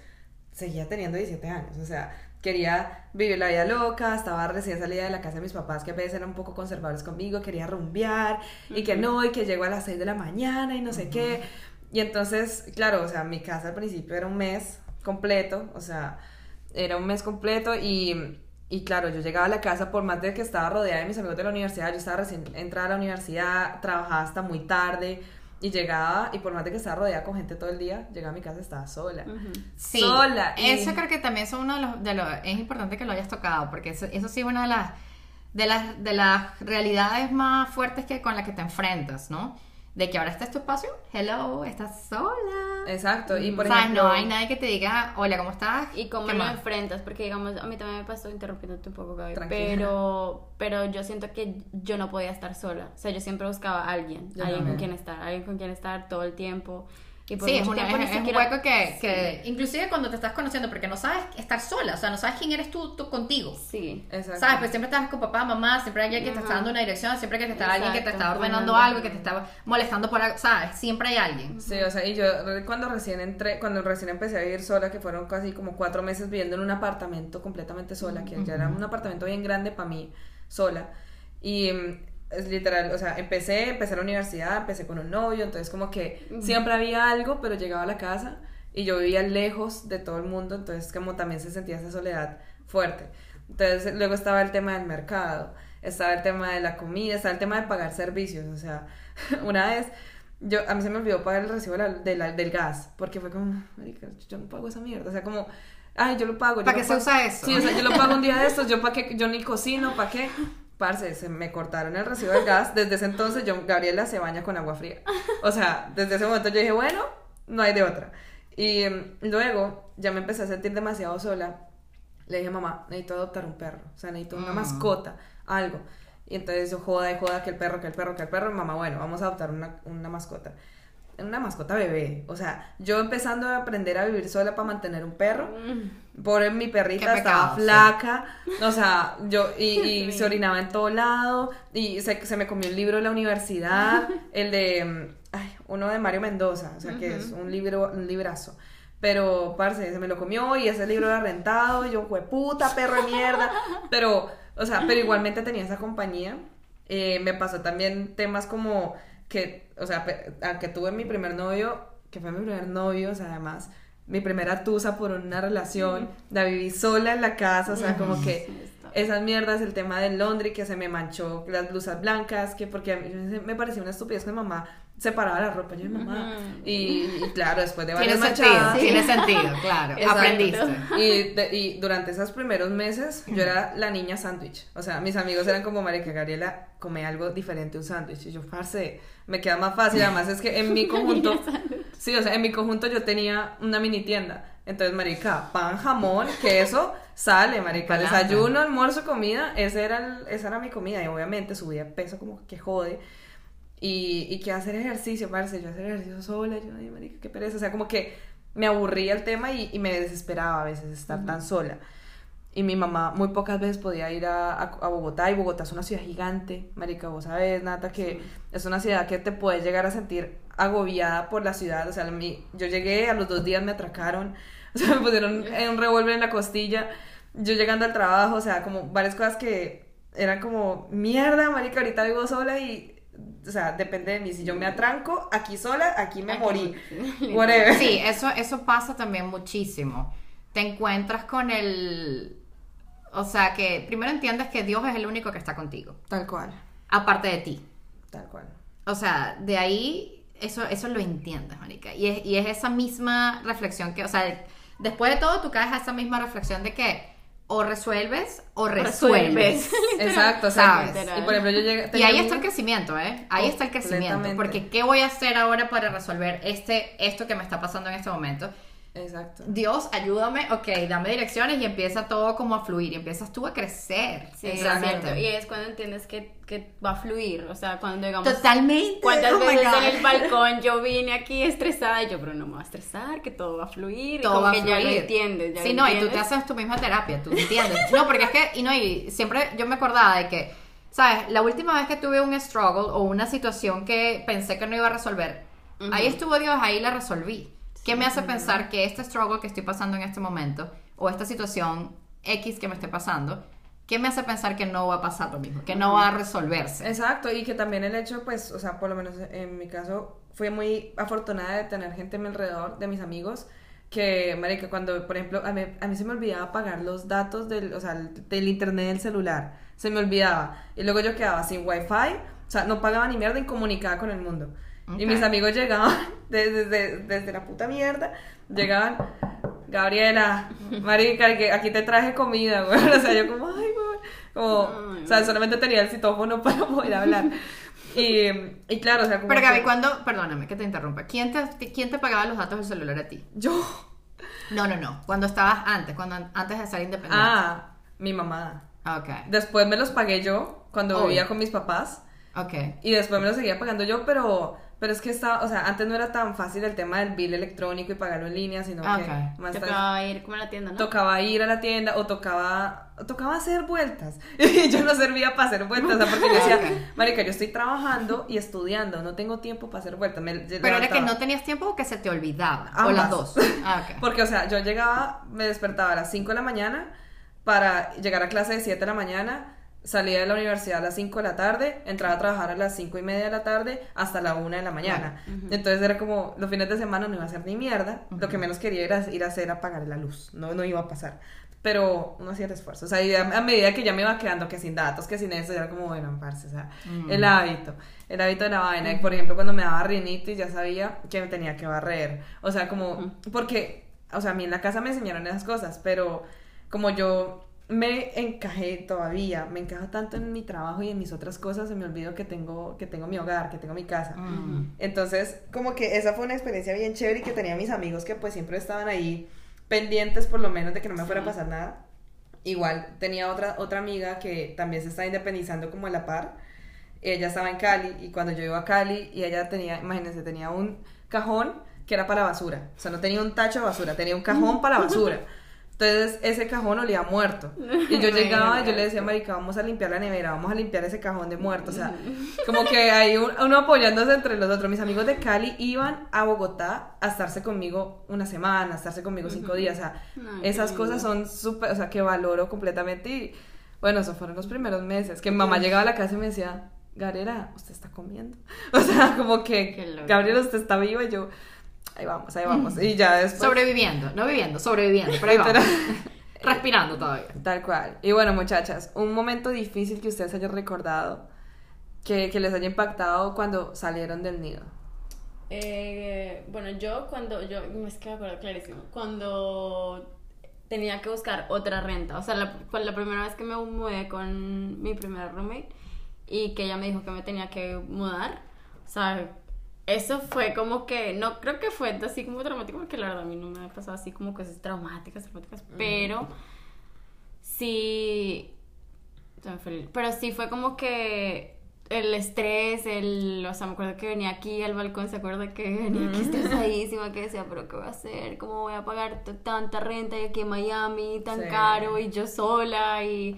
seguía teniendo 17 años, o sea, quería vivir la vida loca, estaba recién salida de la casa de mis papás, que a veces eran un poco conservadores conmigo, quería rumbear, y que no, y que llego a las 6 de la mañana y no sé qué. Y entonces, claro, o sea, mi casa al principio era un mes completo, o sea, era un mes completo y, y claro, yo llegaba a la casa por más de que estaba rodeada de mis amigos de la universidad, yo estaba recién entrada a la universidad, trabajaba hasta muy tarde y llegaba y por más de que estaba rodeada con gente todo el día, llegaba a mi casa estaba sola. Sí, sola. y- Eso creo que también es uno de los, de los- es importante que lo hayas tocado, porque eso, eso sí es una de las, de las, de las realidades más fuertes que con las que te enfrentas, ¿no? De que ahora este es tu espacio, hello, estás sola. Exacto, y por o sea, ejemplo... no hay nadie que te diga, hola, ¿cómo estás? Y cómo ¿Qué lo enfrentas, porque digamos, a mí también me pasó interrumpiéndote un poco, Gaby, pero, pero yo siento que yo no podía estar sola, o sea, yo siempre buscaba a alguien, Yo alguien también. con quien estar, alguien con quien estar todo el tiempo. Y por Sí, es, mucho una- tiempo es- ni es un siquiera- hueco que, Sí. que inclusive cuando te estás conociendo, porque no sabes estar sola, o sea, no sabes quién eres tú, tú contigo. Sí. Exacto. ¿Sabes? Pues siempre estás con papá, mamá, siempre hay alguien que te está dando una dirección, siempre que te está alguien que te está ordenando Ajá. algo, que te está molestando por algo, ¿sabes? Siempre hay alguien. Sí, o sea, y yo cuando recién entré, cuando recién empecé a vivir sola, que fueron casi como cuatro meses viviendo en un apartamento completamente sola, que ya era un apartamento bien grande para mí, sola. Y mm, es literal, o sea, empecé, empecé la universidad, empecé con un novio, entonces como que siempre había algo, pero llegaba a la casa y yo vivía lejos de todo el mundo, entonces como también se sentía esa soledad fuerte. Entonces luego estaba el tema del mercado, estaba el tema de la comida, estaba el tema de pagar servicios, o sea, una vez yo a mí se me olvidó pagar el recibo de la- de la- del gas, porque fue como, marica, yo no pago esa mierda, o sea, como, ay, yo lo pago. ¿Para qué se pago". usa eso? Sí, o sea, yo lo pago un día de estos, yo para qué, yo ni cocino, ¿para qué? Parce, se me cortaron el recibo del gas, desde ese entonces yo, Gabriela se baña con agua fría. O sea, desde ese momento yo dije, bueno, no hay de otra. Y mm, luego ya me empecé a sentir demasiado sola. Le dije, mamá, necesito adoptar un perro, o sea, necesito una Mm. mascota, algo. Y entonces yo joda y joda que el perro, que el perro, que el perro, mamá, bueno, vamos a adoptar una, una mascota. Una mascota bebé. O sea, yo empezando a aprender a vivir sola para mantener un perro. Por mi perrita estaba sí. flaca. O sea, yo, y, y se orinaba en todo lado. Y se, se me comió el libro de la universidad. El de, ay, uno de Mario Mendoza. O sea, que es un libro, un librazo. Pero, parce, se me lo comió y ese libro era rentado. Y yo, puta, perro de mierda. Pero, o sea, pero igualmente tenía esa compañía. Eh, me pasó también temas como que, o sea, aunque tuve mi primer novio, que fue mi primer novio, o sea, además, mi primera tusa por una relación, la viví sola en la casa, o sea, como que esas mierdas, el tema del laundry, que se me manchó las blusas blancas, que porque a mí me parecía una estupidez que mi mamá separaba la ropa, yo mamá, y, y claro, después de Tiene varias sentido, manchadas, tiene sentido, claro. Exacto. Aprendiste. Y, de- y durante esos primeros meses yo era la niña sándwich. O sea, mis amigos eran como, marica, Gabriela, come algo diferente un sándwich. Y yo, parce, me queda más fácil. Además es que en mi conjunto, sí, o sea, en mi conjunto yo tenía una mini tienda. Entonces, marica, pan, jamón, queso, sale, marica. Desayuno, almuerzo, comida, ese era el- esa era mi comida. Y obviamente subía peso como que jode. Y, y que hacer ejercicio, parce, yo hacer ejercicio sola, yo, ay, marica, qué pereza. O sea, como que me aburría el tema y, y me desesperaba a veces estar tan sola. Y mi mamá muy pocas veces podía ir a, a- a Bogotá, y Bogotá es una ciudad gigante, marica, vos sabes, Nata, que es una ciudad que te puedes llegar a sentir agobiada por la ciudad, o sea, mi- yo llegué, a los dos días me atracaron, o sea, me pusieron un revólver en la costilla, yo llegando al trabajo, o sea, como varias cosas que eran como, mierda, marica, ahorita vivo sola y, o sea, depende de mí, si yo me atranco aquí sola, aquí me Aquí morí, whatever. Sí, eso, eso pasa también muchísimo. Te encuentras con el... O sea, que primero entiendes que Dios es el único que está contigo, Tal cual, aparte de ti. tal cual. O sea, de ahí eso, eso lo entiendes, marica. Y es, y es esa misma reflexión que, o sea, después de todo tú caes a esa misma reflexión de que o resuelves o resuelves. Resuelves. Exacto, ¿Sabes? Y por ejemplo, yo llegué. Y ahí un- está el crecimiento, ¿eh? Ahí está el crecimiento. Porque ¿qué voy a hacer ahora para resolver este, esto que me está pasando en este momento? Exacto. Dios, ayúdame, ok, dame direcciones y empieza todo como a fluir y empiezas tú a crecer. Sí, realmente. cierto. Y es cuando entiendes que, que va a fluir. O sea, cuando digamos. Totalmente. ¿Cuántas Oh veces en el balcón yo vine aquí estresada y yo, pero no me va a estresar, que todo va a fluir? todo va a que ya lo fluir. entiendes. Ya sí, lo no, y tú te entiendes. haces tu misma terapia, tú entiendes. No, porque es que, y no, y siempre yo me acordaba de que, ¿sabes? La última vez que tuve un struggle o una situación que pensé que no iba a resolver, ahí estuvo Dios, ahí la resolví. ¿Qué me hace pensar que este struggle que estoy pasando en este momento o esta situación X que me esté pasando, ¿qué me hace pensar que no va a pasar lo mismo? Que no va a resolverse. Exacto, y que también el hecho, pues, o sea, por lo menos en mi caso, fui muy afortunada de tener gente a mi alrededor, de mis amigos, que, marica, cuando, por ejemplo, a mí, a mí se me olvidaba pagar los datos del, o sea, del internet del celular, se me olvidaba, y luego yo quedaba sin wifi, o sea, no pagaba ni mierda incomunicada con el mundo. Y Ok. mis amigos llegaban desde, desde, desde la puta mierda, llegaban, Gabriela, marica, que aquí te traje comida, güey. O sea, yo como, ay, güey. Como, Ay, o sea, solamente tenía el citófono para poder hablar. Y, y claro, o sea, como Pero Gaby, que cuando, perdóname que te interrumpa, ¿quién te, ¿quién te pagaba los datos del celular a ti? yo, No, no, no, cuando estabas antes, cuando antes de ser independiente. ah, mi mamá. Ok, Después me los pagué yo cuando vivía con mis papás. ok. Y después me los seguía pagando yo, pero, pero es que estaba, o sea, antes no era tan fácil el tema del bill electrónico y pagarlo en línea, sino Ok. que más Te tarde- tocaba ir como a la tienda, ¿no? tocaba ir a la tienda o tocaba tocaba hacer vueltas y yo no servía para hacer vueltas o sea, porque yo decía marica yo estoy trabajando y estudiando no tengo tiempo para hacer vueltas Me Pero era que no tenías tiempo o que se te olvidaba. O Ambas. las dos. Ah, ok. porque o sea yo llegaba me despertaba a las 5 de la mañana para llegar a clase de 7 de la mañana salía de la universidad a las 5 de la tarde entraba a trabajar a las 5 y media de la tarde hasta la 1 de la mañana. Entonces era como los fines de semana no iba a hacer ni mierda lo que menos quería era ir a hacer apagar la luz no, no iba a pasar. Pero uno hacía el esfuerzo, o sea, y a, a medida que ya me iba quedando que sin datos, que sin eso, era como, bueno, parce, o sea, el hábito, el hábito de la vaina, y por ejemplo, cuando me daba rinitis, ya sabía que me tenía que barrer, o sea, como, porque, o sea, a mí en la casa me enseñaron esas cosas, pero como yo me encajé todavía, me encajo tanto en mi trabajo y en mis otras cosas, se me olvidó que tengo, que tengo mi hogar, que tengo mi casa. Mm. Entonces, como que esa fue una experiencia bien chévere y que tenía mis amigos que pues siempre estaban ahí pendientes por lo menos de que no me fuera a pasar nada. Igual tenía otra, otra amiga que también se estaba independizando como a la par. Ella estaba en Cali y cuando yo iba a Cali y ella tenía, imagínense, tenía un cajón que era para basura. O sea, no tenía un tacho de basura, tenía un cajón para basura. Entonces ese cajón olía muerto. Y yo llegaba y yo le decía, Marica, vamos a limpiar la nevera, vamos a limpiar ese cajón de muerto. O sea, como que hay un- uno apoyándose entre los otros. Mis amigos de Cali iban a Bogotá a estarse conmigo una semana, a estarse conmigo cinco días. O sea, esas cosas son súper, o sea, que valoro completamente. Y bueno, esos fueron los primeros meses. Que mi mamá llegaba a la casa y me decía, Gabriela, usted está comiendo. O sea, como que, loco. Gabriela, usted está viva y yo, ahí vamos, ahí vamos. Y ya después. Sobreviviendo, no viviendo, sobreviviendo. Pero ahí vamos. Respirando todavía. Tal cual. Y bueno, muchachas, un momento difícil que ustedes hayan recordado, que, que les haya impactado cuando salieron del nido. Eh, bueno, yo cuando, yo, es que me acuerdo clarísimo, cuando tenía que buscar otra renta, o sea, la, fue la primera vez que me mudé con mi primera roommate y que ella me dijo que me tenía que mudar, o sea, eso fue como que, no creo que fue así como traumático, porque la verdad a mí no me ha pasado así como cosas traumáticas, traumáticas, pero sí, pero sí fue como que el estrés, el, o sea, me acuerdo que venía aquí al balcón, se acuerda que venía aquí estresadísima, que decía, pero ¿qué voy a hacer? ¿Cómo voy a pagar tanta renta y aquí en Miami, tan Sí. caro, y yo sola, y...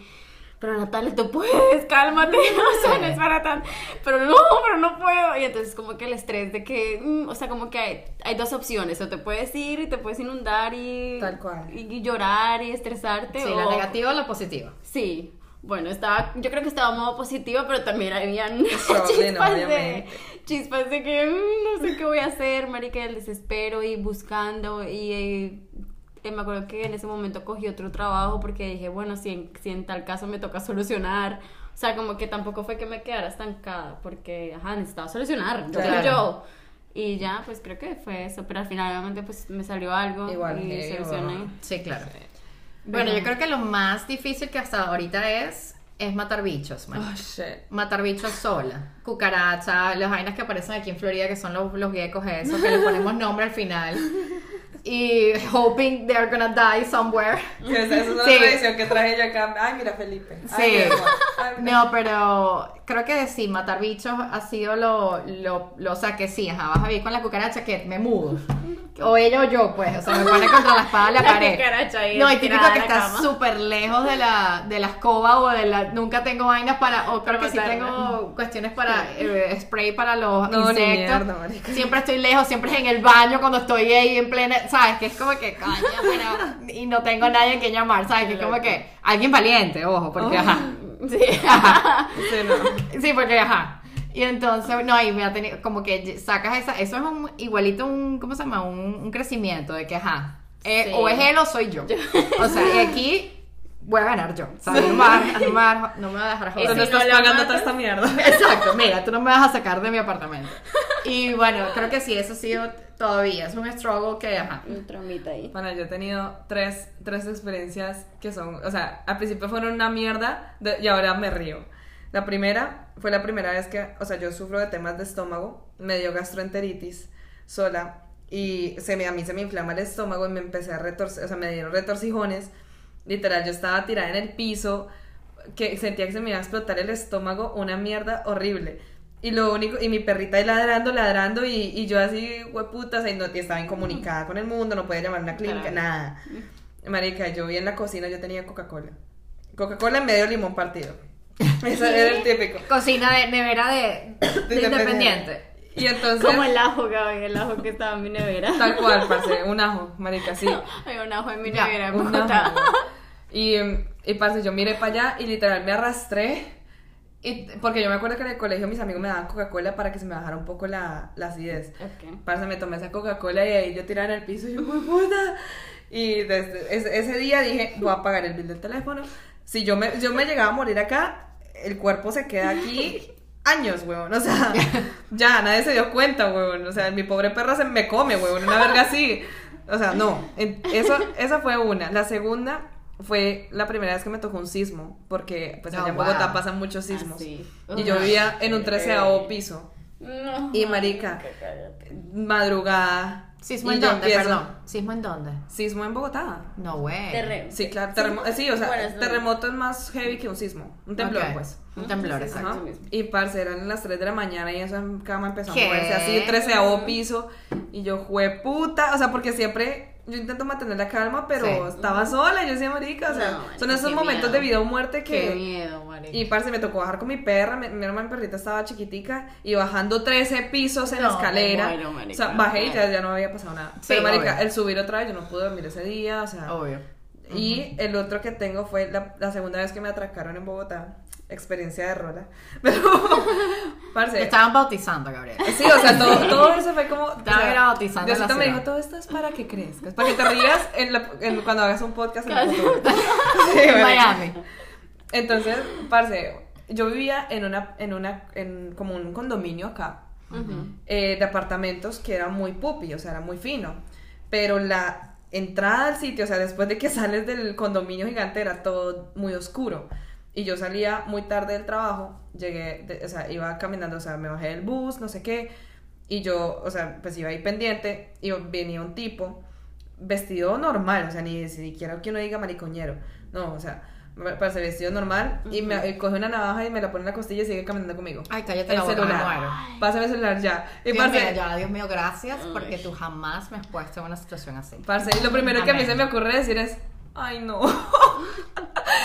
Pero Natalia, tú puedes, cálmate, o sea, no es para tan... Pero no, pero no puedo. Y entonces como que el estrés de que, mm, o sea, como que hay, hay dos opciones, o te puedes ir y te puedes inundar y... Tal cual. Y, y llorar y estresarte. Sí, o... la negativa o la positiva. Sí, bueno, estaba, yo creo que estaba en modo positivo, pero también habían chispas de, chispas de que mm, no sé qué voy a hacer, marica, el desespero y buscando y eh, eh, me acuerdo que en ese momento cogí otro trabajo porque dije, bueno, si en, si en tal caso me toca solucionar, o sea, como que tampoco fue que me quedara estancada porque, ajá, necesitaba solucionar, yo Claro. yo. Y ya, pues creo que fue eso, pero al final obviamente pues me salió algo Igual, y solucioné. Sí, claro. Bueno, yo creo que lo más difícil que hasta ahorita es, es matar bichos, man. Oh, shit. Matar bichos sola. Cucaracha, las vainas que aparecen aquí en Florida, que son los, los geckos esos, que le ponemos nombre al final. Y hoping they're gonna die somewhere. Esa, es una Sí. tradición que traje yo acá. Ay, mira, Felipe. Ay, Sí. Ay, mira. No, pero creo que sí, matar bichos ha sido lo, lo, lo o sea, que sí, ajá, vas a vivir con la cucaracha que me mudo. O ella o yo, pues, o sea, me pone contra la espada de la, La pared. cucaracha ahí no, y típico que cama. súper lejos de la, de la escoba o de la, nunca tengo vainas para, o creo Para que sí matarla. tengo cuestiones para, eh, spray para los No, insectos. mierda, marica. siempre estoy lejos, siempre es en el baño cuando estoy ahí en plena, ¿sabes? Que es como que, coño, pero, y no tengo nadie a quien llamar, ¿sabes? Que es como que, alguien valiente, ojo, porque, Oh. ajá. Sí. Ajá. Sí, no. Sí, porque ajá. Y entonces, no, y me ha tenido, como que sacas esa, eso es un, igualito un, ¿cómo se llama? Un, un crecimiento de que, ajá, eh, Sí. o es él o soy yo. O sea, y aquí voy a ganar yo. O sea, no me va a- no me va a- no me va a dejar joder. si no estás pagando toda esta mierda. Exacto, mira, tú no me vas a sacar de mi apartamento. Y bueno, creo que sí, eso ha sido todavía, es un struggle que, ajá. Un tromita ahí. Bueno, yo he tenido tres, tres experiencias que son, o sea, al principio fueron una mierda de- y ahora me río. La primera fue la primera vez que, o sea, yo sufro de temas de estómago, me dio gastroenteritis sola y se me, a mí se me inflama el estómago y me empecé a retorcer, o sea, me dieron retorcijones. Literal, yo estaba tirada en el piso, que sentía que se me iba a explotar el estómago, una mierda horrible. Y lo único, y mi perrita ahí ladrando, ladrando, y, y yo así, hueputa, o sea, y no estaba incomunicada con el mundo, no podía llamar a una clínica, nada. Marica, yo vi en la cocina, yo tenía Coca-Cola. Coca-Cola en medio limón partido. Ese era el típico. Cocina de nevera de, de independiente. Y entonces, Como el ajo, Gaby, el ajo que estaba en mi nevera. tal cual, parce, un ajo, marica, sí. Hay un ajo en mi Ya, nevera en Un ajo. Y, y parce, yo miré para allá y literal me arrastré. Y, porque yo me acuerdo que en el colegio mis amigos me daban Coca-Cola para que se me bajara un poco la, la acidez. Ok. Parce, me tomé esa Coca-Cola y ahí yo tiraba en el piso y yo, "Jue puta! Y desde ese, ese día dije, voy a pagar el bill del teléfono. Si yo me, yo me llegaba a morir acá, el cuerpo se queda aquí años, huevón. O sea, ya, nadie se dio cuenta, huevón. O sea, mi pobre perra se me come, huevón, una verga así. O sea, no. Eso, esa fue una. La segunda fue la primera vez que me tocó un sismo, porque pues Oh, allá en wow. Bogotá pasan muchos sismos. Ah, sí. Y yo vivía en un treceavo piso. No. Y marica, madrugada. ¿Sismo en dónde, empiezo- perdón? ¿Sismo en dónde? Sismo en Bogotá. No, güey. Terre- Sí, claro, terremoto. Sí, o sea, Bueno, terremoto es más heavy que un sismo. Un temblor, pues. Un temblor, exacto. Ajá. Y parce, eran las 3 de la mañana y esa cama empezó ¿Qué? a moverse así, treceavo piso. Y yo, jue puta. O sea, porque siempre yo intento mantener la calma, pero Sí. estaba sola. Yo decía, marica, o sea, No, son esos qué momentos miedo. de vida o muerte Qué que. miedo, marica. Y parce, me tocó bajar con mi perra, mi, mi hermana perrita estaba chiquitica y bajando 13 pisos en la escalera. muero, marica. o sea, bajé y ya, ya no había pasado nada. Sí, Pero marica, obvio. el subir otra vez, yo no pude dormir ese día, o sea. Obvio. Y el otro que tengo fue la, la segunda vez que me atracaron en Bogotá. Experiencia de rola. Pero, parce. Te estaban bautizando, Gabriel. Sí, o sea, todo, todo eso fue como. o Estaba sea, bautizando Diosito me dijo: todo esto es para que crezcas. Para que te rías en la- en- cuando hagas un podcast en el futuro. Sí, En marica. Miami. Entonces, parce, yo vivía en una, en una, en como un condominio acá, Ujú. eh, de apartamentos que era muy pupi, o sea, era muy fino. Pero la entrada al sitio, o sea, después de que sales del condominio gigante, era todo muy oscuro. Y yo salía muy tarde del trabajo, llegué, de- o sea, iba caminando, o sea, me bajé del bus, no sé qué, y yo, o sea, pues iba ahí pendiente, y venía un tipo vestido normal, o sea, ni siquiera que uno diga maricoñero, no, o sea, me parece vestido normal, y me y coge una navaja y me la pone en la costilla y sigue caminando conmigo. Ay, cállate el la boca, celular. Pásame el celular ya. Y Dios parce, mío, ya, Dios mío, gracias porque tú jamás me has puesto en una situación así. parce, y lo primero que a mí Amén. se me ocurre decir es, ay no.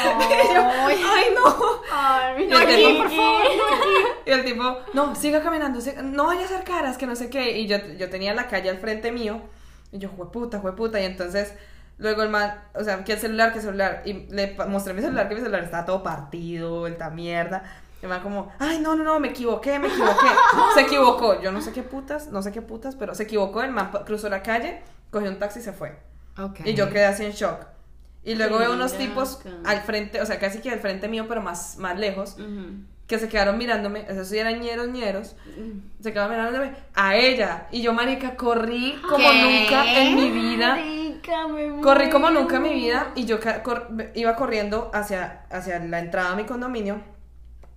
Ay, ay no. Ay, mi Y el tipo, por favor, Y el tipo, no, siga caminando, siga- no vaya a hacer caras, que no sé qué. Y yo, yo tenía la calle al frente mío. Y yo, jueputa, jueputa. Y entonces, luego el man, o sea, que el celular, que el celular. Y le mostré mi celular, que mi celular estaba todo partido, vuelta mierda. Y el man como, ay, no, no, no, me equivoqué, me equivoqué. Se equivocó. Yo no sé qué putas, no sé qué putas, pero se equivocó. El man cruzó la calle, cogió un taxi y se fue. Y yo quedé así en shock. Y luego veo unos tipos acá. al frente, o sea, casi que al frente mío, pero más, más lejos que se quedaron mirándome, esos sí eran ñeros ñeros, se quedaron mirándome a ella. Y yo, marica, corrí como ¿Qué? nunca en mi vida. Marica, me Corrí como nunca en mi vida y yo cor- iba corriendo hacia, hacia la entrada a mi condominio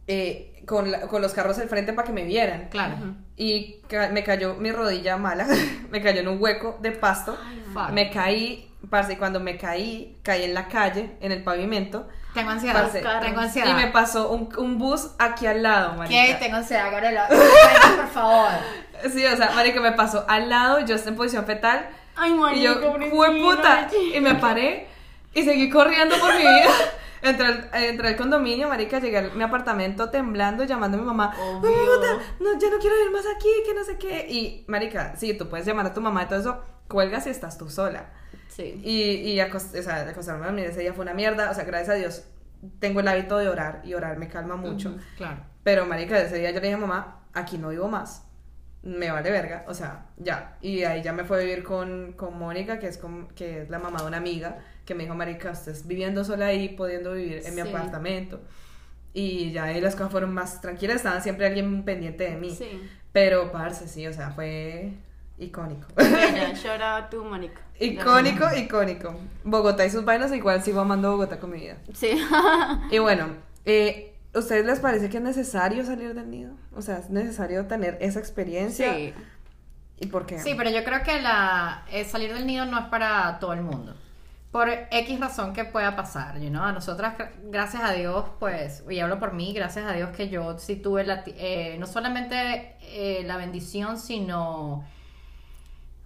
eh, con, la- con los carros al frente para que me vieran. Claro. Y ca- me cayó mi rodilla mala, me cayó en un hueco de pasto. Fuck. Me caí, parce, y cuando me caí, caí en la calle, en el pavimento. Tengo ansiedad. Parce, Tengo ansiedad. Y me pasó un, un bus aquí al lado, marica. ¿Qué? Tengo ansiedad, Gabriela. Por favor. Sí, o sea, marica, me pasó al lado, yo estaba en posición fetal. Ay, Y marica, yo, pobrecita, fue puta. Y me paré y seguí corriendo por mi vida. Entré al, entré al condominio, marica, llegué a mi apartamento temblando, llamando a mi mamá. Obvio. "Ay, puta, no, ya no quiero ir más aquí, que no sé qué. Y, marica, sí, tú puedes llamar a tu mamá y todo eso, cuelgas y estás tú sola. Sí. Y, y acost- o sea, acostarme a dormir ese día fue una mierda. O sea, gracias a Dios tengo el hábito de orar y orar me calma mucho. Claro. Pero, marica, ese día yo le dije a mamá, aquí no vivo más. Me vale verga, o sea, ya. Y ahí ya me fue a vivir con, con Mónica, que es, con- que es la mamá de una amiga, que me dijo, marica, usted viviendo sola ahí, pudiendo vivir en mi Sí. apartamento. Y ya ahí las cosas fueron más tranquilas, estaba siempre alguien pendiente de mí. Sí. Pero, parce, sí, o sea, fue icónico. Mira, shout out to Mónica. icónico, icónico. Bogotá y sus vainas, igual sigo amando Bogotá con mi vida. Sí. Y bueno, eh, ¿ustedes les parece que es necesario salir del nido? O sea, ¿es necesario tener esa experiencia? sí. ¿Y por qué? Sí, pero yo creo que la, eh, salir del nido no es para todo el mundo. Por X razón que pueda pasar, you know? A nosotras, gra- gracias a Dios, pues, y hablo por mí, gracias a Dios que yo sí tuve la, ti- eh, no solamente eh, la bendición, sino,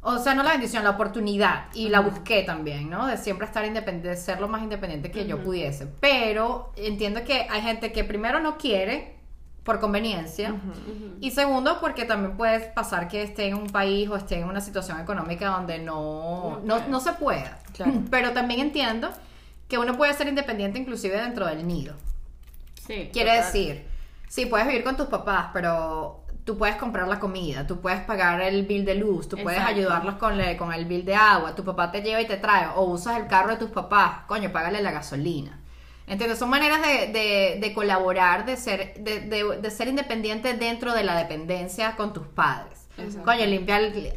o sea, no la bendición, la oportunidad, y la busqué también, ¿no? De siempre estar independiente, de ser lo más independiente que yo pudiese. Pero entiendo que hay gente que primero no quiere, por conveniencia, y segundo, porque también puede pasar que esté en un país o esté en una situación económica donde no, no, no se pueda. Claro. Pero también entiendo que uno puede ser independiente inclusive dentro del nido. Sí. Quiere total. decir, sí, puedes vivir con tus papás, pero tú puedes comprar la comida, tú puedes pagar el bill de luz, tú puedes Exacto. ayudarlos con, le- con el bill de agua, tu papá te lleva y te trae, o usas el carro de tus papás, coño, págale la gasolina. ¿Entiendes? Son maneras de, de- de colaborar, de ser, de, de- ser independiente dentro de la dependencia con tus padres. Exacto. Coño, limpiar, el-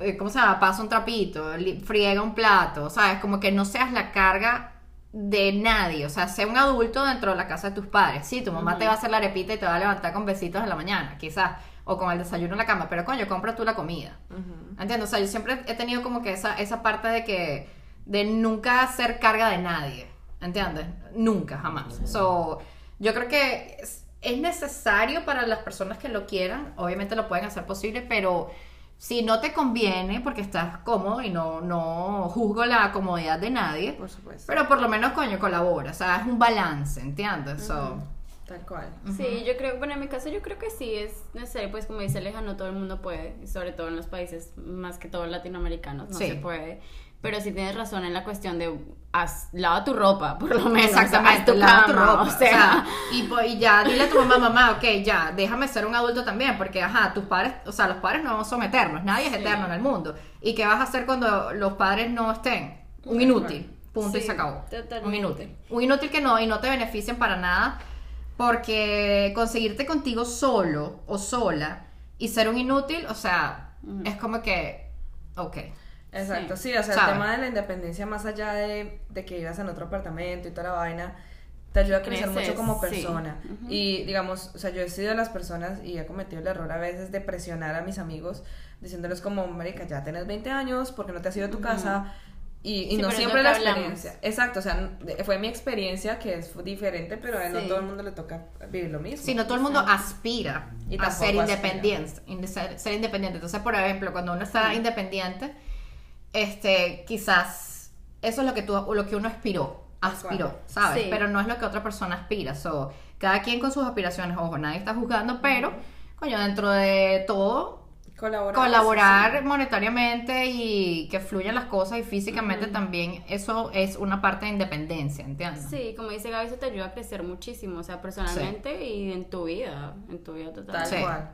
eh, ¿cómo se llama? Pasa un trapito, friega un plato, ¿sabes? Como que no seas la carga de nadie, o sea, sé un adulto dentro de la casa de tus padres. Sí, tu mamá te va a hacer la arepita y te va a levantar con besitos en la mañana, quizás, o con el desayuno en la cama, pero coño, compra tú la comida. Ujú. ¿Entiendes? O sea, yo siempre he tenido como que esa, esa parte de que, de nunca ser carga de nadie, ¿entiendes? Nunca, jamás. So, yo creo que es, es necesario para las personas que lo quieran, obviamente lo pueden hacer posible, pero si no te conviene porque estás cómodo y no, no juzgo la comodidad de nadie, Por supuesto. pero por lo menos, coño, colabora, o sea, es un balance, ¿entiendes? So, Tal cual. Sí, yo creo, bueno, en mi caso yo creo que sí es necesario, pues como dice Aleja, no todo el mundo puede, y sobre todo en los países más que todos latinoamericanos, no Sí. se puede. Pero sí tienes razón en la cuestión de haz, lava tu ropa, por lo menos. Exactamente, tu lava tu cama, ropa, o sea, y, y ya dile a tu mamá, mamá, ok, ya, déjame ser un adulto también, porque, ajá, tus padres, o sea, los padres no vamos a someternos, nadie es eterno en el mundo. ¿Y qué vas a hacer cuando los padres no estén? Un inútil, punto y se acabó. totalmente. Un inútil. Un inútil que no, y no te beneficien para nada, porque conseguirte contigo solo o sola y ser un inútil, o sea, es como que, ok. Exacto, Sí. sí, o sea, el tema de la independencia, más allá de, de que vivas en otro apartamento y toda la vaina, te ayuda a crecer Creces, mucho como sí. persona. Y digamos, o sea, yo he sido de las personas y he cometido el error a veces de presionar a mis amigos, diciéndoles como, marica, ya tienes 20 años, porque no te has ido a tu casa? Y, y Sí, no siempre la hablamos. experiencia. Exacto, o sea, de- fue mi experiencia que es diferente, pero a no Sí. todo el mundo le toca vivir lo mismo. Si no todo el mundo aspira Y a ser independiente, inde- ser, ser independiente. Entonces, por ejemplo, cuando uno está independiente, este, quizás eso es lo que tú, lo que uno aspiró, aspiró. ¿sabes? Sí. Pero no es lo que otra persona aspira. So, cada quien con sus aspiraciones, ojo, nadie está juzgando, pero, coño, dentro de todo, Colaborar. colaborar sí, monetariamente y que fluyan las cosas y físicamente también, eso es una parte de independencia, ¿entiendes? Sí, como dice Gaby, eso te ayuda a crecer muchísimo, o sea, personalmente y en tu vida, en tu vida total. Tal Sí. cual.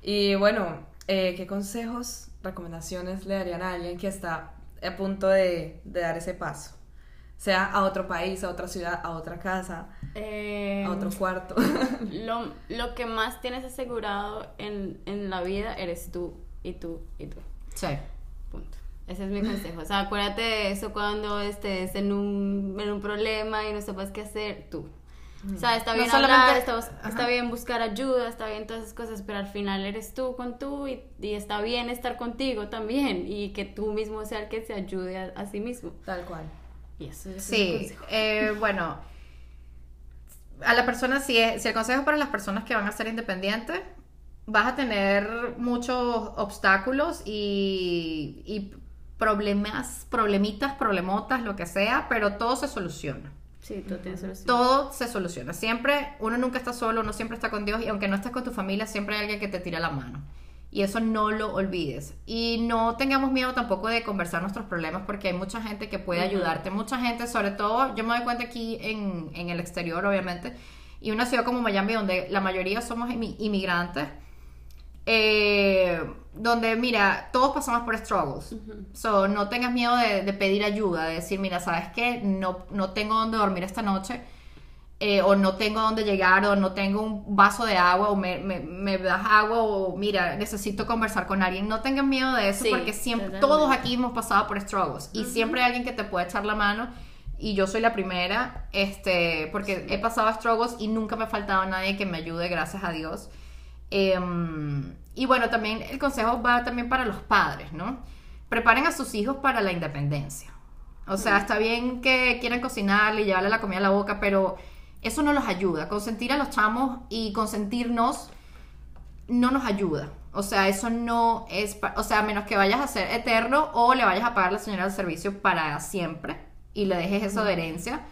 Y bueno, eh, ¿qué consejos, recomendaciones le darían a alguien que está a punto de, de dar ese paso? Sea a otro país, a otra ciudad, a otra casa, Eh, a otro cuarto. lo, lo que más tienes asegurado en, en la vida eres tú y tú y tú. Sí. Punto. Ese es mi consejo. O sea, acuérdate de eso cuando estés en un, en un problema y no sepas qué hacer, tú. O sea, está No bien solamente- hablar, está, bien buscar ayuda, está bien todas esas cosas, pero al final eres tú con tú y, y está bien estar contigo también y que tú mismo sea el que se ayude a, a sí mismo. Tal cual. Y eso, es Sí, consejo. eh, bueno, a la persona, si, es, si el consejo es para las personas que van a ser independientes, vas a tener muchos obstáculos y, y problemas, problemitas, problemotas, lo que sea, pero todo se soluciona. Sí, todo tiene solución. Todo se soluciona. Siempre, uno nunca está solo, uno siempre está con Dios y aunque no estés con tu familia, siempre hay alguien que te tira la mano. Y eso no lo olvides. Y no tengamos miedo tampoco de conversar nuestros problemas porque hay mucha gente que puede ayudarte. Mucha gente, sobre todo, yo me doy cuenta aquí en, en el exterior, obviamente, y una ciudad como Miami, donde la mayoría somos inmi- inmigrantes, eh, donde, mira, todos pasamos por struggles. So, no tengas miedo de, de pedir ayuda, de decir, mira, ¿sabes qué? No, no tengo dónde dormir esta noche, eh, o no tengo dónde llegar, o no tengo un vaso de agua, o me, me- me das agua, o mira, necesito conversar con alguien. No tengan miedo de eso, Sí, porque siempre, todos aquí hemos pasado por struggles, y siempre hay alguien que te puede echar la mano. Y yo soy la primera, este, porque he pasado struggles y nunca me ha faltado nadie que me ayude, gracias a Dios. Em, y bueno, también el consejo va también para los padres, ¿no? Preparen a sus hijos para la independencia. O sea, está bien que quieran cocinarle y llevarle la comida a la boca, pero eso no los ayuda. Consentir a los chamos y consentirnos no nos ayuda. O sea, eso no es, o sea, a menos que vayas a ser eterno o le vayas a pagar a la señora del servicio para siempre y le dejes eso de herencia.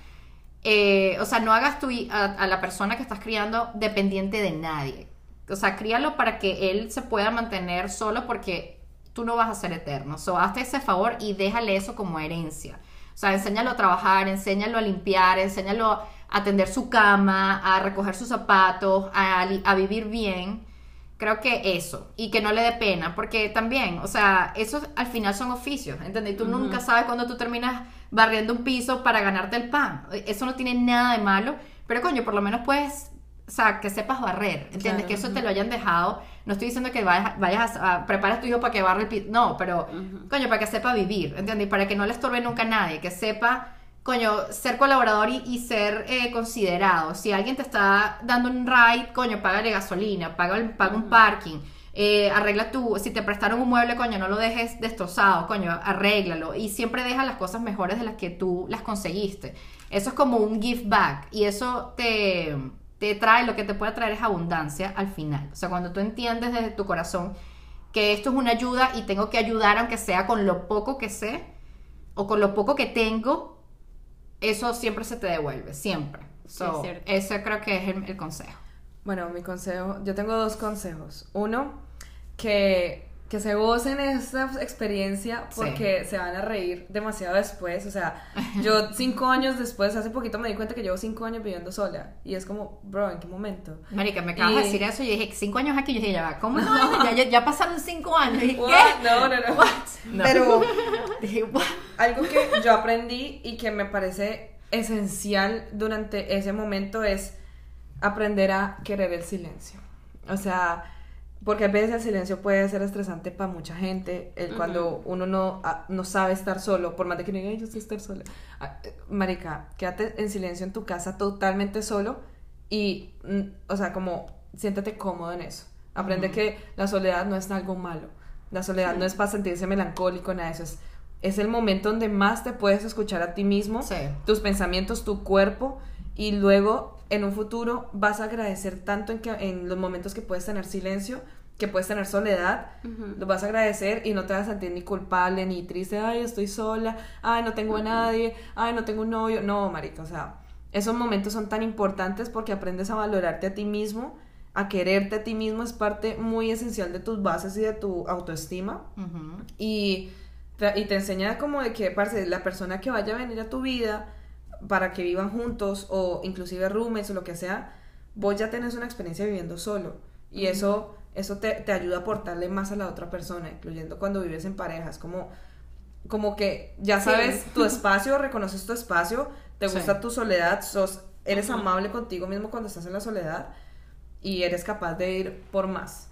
Eh, o sea, no hagas tu, a la persona que estás criando dependiente de nadie. O sea, críalo para que él se pueda mantener solo porque tú no vas a ser eterno. So, hazte ese favor y déjale eso como herencia. O sea, enséñalo a trabajar, enséñalo a limpiar, enséñalo a atender su cama, a recoger sus zapatos, a, vivir bien. Creo que eso, y que no le dé pena, porque también, o sea, esos al final son oficios, ¿entendés? Tú nunca sabes cuándo tú terminas barriendo un piso para ganarte el pan. Eso no tiene nada de malo, pero coño, por lo menos puedes, o sea, que sepas barrer, ¿entiendes? Claro, Que eso te lo hayan dejado. No estoy diciendo que vayas, vayas a, a prepares tu hijo para que barre el piso, no, pero, coño, para que sepa vivir, ¿entiendes? Y para que no le estorbe nunca a nadie, que sepa coño, ser colaborador y, y ser eh, considerado. Si alguien te está dando un ride, coño, págale gasolina, paga, el- paga un parking, eh, arregla tu, si te prestaron un mueble, coño, no lo dejes destrozado, coño, arréglalo. Y siempre deja las cosas mejores de las que tú las conseguiste. Eso es como un give back y eso te, te trae, lo que te puede traer es abundancia al final. O sea, cuando tú entiendes desde tu corazón que esto es una ayuda y tengo que ayudar aunque sea con lo poco que sé o con lo poco que tengo, eso siempre se te devuelve, siempre. So, es cierto. ese creo que es el, el consejo. Bueno, mi consejo, yo tengo dos consejos. Uno, que, que se gocen esta experiencia Sí. porque se van a reír demasiado después. O sea, yo cinco años después, hace poquito me di cuenta que llevo cinco años viviendo sola. Y es como, bro, ¿en qué momento? Marica, me acabas Y- de decir eso y dije, cinco años aquí, yo dije, ya va, ¿cómo no? Ya, ya, ya pasaron cinco años. Y dije, What? ¿qué? No, no, no. No. Pero Dije, "What?". algo que yo aprendí y que me parece esencial durante ese momento es aprender a querer el silencio. O sea, porque a veces el silencio puede ser estresante para mucha gente, el cuando uno no, ah, no sabe estar solo, por más de que no diga, "Ay, yo sé estar sola. Ah, Marica, quédate en silencio en tu casa totalmente solo y, mm, o sea, como siéntate cómodo en eso. Aprende que la soledad no es algo malo. La soledad no es para sentirse melancólico, nada de eso. Es, es el momento donde más te puedes escuchar a ti mismo, Sí. tus pensamientos, tu cuerpo, y luego en un futuro vas a agradecer tanto en, que, en los momentos que puedes tener silencio, que puedes tener soledad, lo vas a agradecer y no te vas a sentir ni culpable ni triste, ay, estoy sola, ay, no tengo a nadie, ay, no tengo un novio. No, marica, o sea, esos momentos son tan importantes porque aprendes a valorarte a ti mismo, a quererte a ti mismo es parte muy esencial de tus bases y de tu autoestima. Y, te- y te enseña como de que, parce, la persona que vaya a venir a tu vida para que vivan juntos o inclusive roommates o lo que sea, vos ya tenés una experiencia viviendo solo. Y eso, eso te, te ayuda a aportarle más a la otra persona, incluyendo cuando vives en parejas, como, como que ya Sí. sabes tu espacio, reconoces tu espacio, te Sí. gusta tu soledad, sos, eres amable contigo mismo cuando estás en la soledad y eres capaz de ir por más.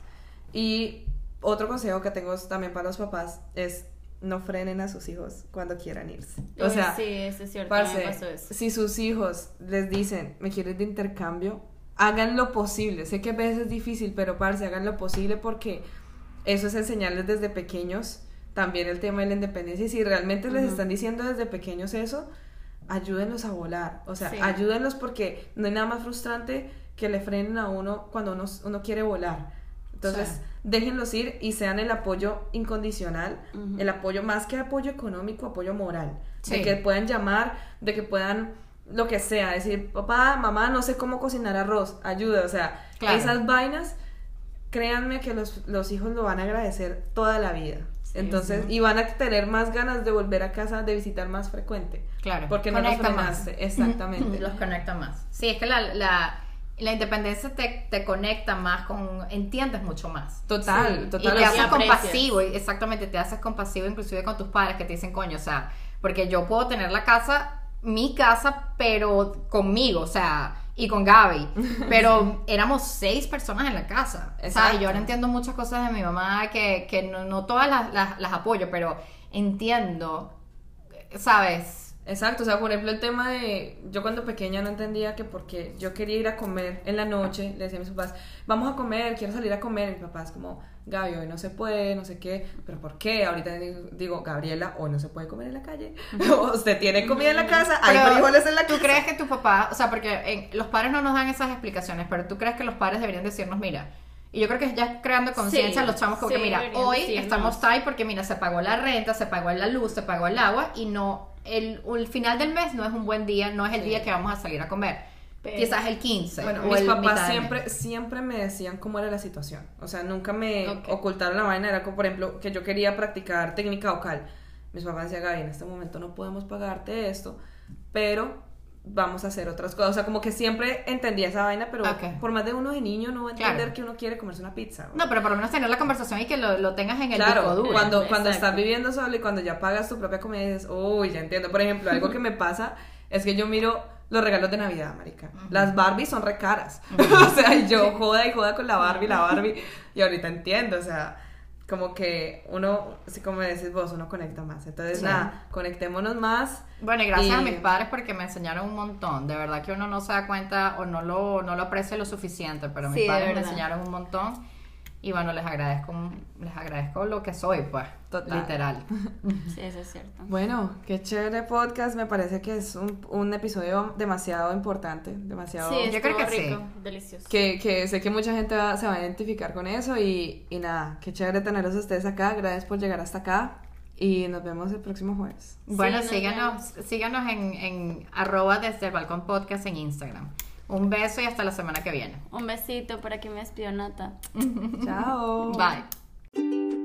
Y otro consejo que tengo también para los papás es no frenen a sus hijos cuando quieran irse. O sea, sí, eso es cierto. me pasó eso. si sus hijos les dicen, me quieres de intercambio, hagan lo posible. Sé que a veces es difícil, pero parce, hagan lo posible porque eso es enseñarles desde pequeños también el tema de la independencia. Y si realmente les están diciendo desde pequeños eso, ayúdenlos a volar. O sea, Sí. ayúdenlos porque no hay nada más frustrante que le frenen a uno cuando uno, uno quiere volar. Entonces, Sí. déjenlos ir y sean el apoyo incondicional, el apoyo más que apoyo económico, apoyo moral. Sí. De que puedan llamar, de que puedan lo que sea, decir, papá, mamá, no sé cómo cocinar arroz, ayuda. O sea, Claro. esas vainas, créanme que los, los hijos lo van a agradecer toda la vida. Sí, Entonces, y van a tener más ganas de volver a casa, de visitar más frecuente. Claro. Porque no los Conecta más. frenaste. Exactamente. Los conecta más. Sí, es que la, la, la independencia te, te conecta más con. Entiendes mucho más. Total, Sí, total. y te haces compasivo, y- exactamente, te haces compasivo inclusive con tus padres que te dicen, coño, o sea, porque yo puedo tener la casa, mi casa, pero conmigo, o sea, y con Gaby, pero éramos seis personas en la casa, Exacto. yo ahora entiendo muchas cosas de mi mamá que, que no, no todas las, las, las apoyo, pero entiendo, ¿sabes? Exacto, o sea, por ejemplo, el tema de. Yo cuando pequeña no entendía que porque yo quería ir a comer en la noche, le decía a mis papás, vamos a comer, quiero salir a comer. Y mis papás, como, Gaby, hoy no se puede, no sé qué, pero ¿por qué? Ahorita digo, Gabriela, hoy no se puede comer en la calle. Usted tiene comida en la casa, hay Pero, frijoles en la ¿Tú casa. crees que tu papá, o sea, porque en- los padres no nos dan esas explicaciones, pero tú crees que los padres deberían decirnos, mira, y yo creo que ya creando conciencia Sí, los chamos como que, mira, hoy decirnos. estamos tight porque, mira, se pagó la renta, se pagó la luz, se pagó el agua y no, el, el final del mes no es un buen día, no es el Sí. día que vamos a salir a comer. Pero- Quizás el 15. Bueno, o mis el papás siempre, siempre me decían cómo era la situación. O sea, nunca me Ok. ocultaron la vaina. Era como, por ejemplo, que yo quería practicar técnica vocal. Mis papás decían, Gaby, en este momento no podemos pagarte esto, pero vamos a hacer otras cosas. O sea, como que siempre entendía esa vaina, pero Ok. por más de uno de niño no va a entender Claro. que uno quiere comerse una pizza. güey. No, pero por lo menos tener la conversación y que lo, lo tengas en el disco Claro, duro. cuando, cuando estás viviendo solo y cuando ya pagas tu propia comida dices, uy, ya entiendo. Por ejemplo, algo que me pasa es que yo miro los regalos de Navidad, marica. Las Barbies son re caras. o sea, yo joda y joda con la Barbie, la Barbie. Y ahorita entiendo, o sea, como que uno, así como decís vos, uno conecta más. Entonces, Sí. nada, conectémonos más. Bueno, y gracias a Y- mis padres porque me enseñaron un montón. De verdad que uno no se da cuenta o no lo, no lo aprecia lo suficiente, pero Sí, mis de padres me enseñaron un montón. Y bueno, les agradezco, les agradezco lo que soy, pues. Total. Literal. Sí, eso es cierto. Bueno, qué chévere podcast. Me parece que es un, un episodio demasiado importante, demasiado... Sí, yo creo que sí. rico, delicioso. que, que sé que mucha gente va- se va a identificar con eso y, y nada, qué chévere tenerlos a ustedes acá, gracias por llegar hasta acá y nos vemos el próximo jueves. Bueno, nos síganos, síganos en, en arroba desde el balcón podcast en Instagram. Un beso y hasta la semana que viene. Un besito para que me despido, Nata. Chao. Bye.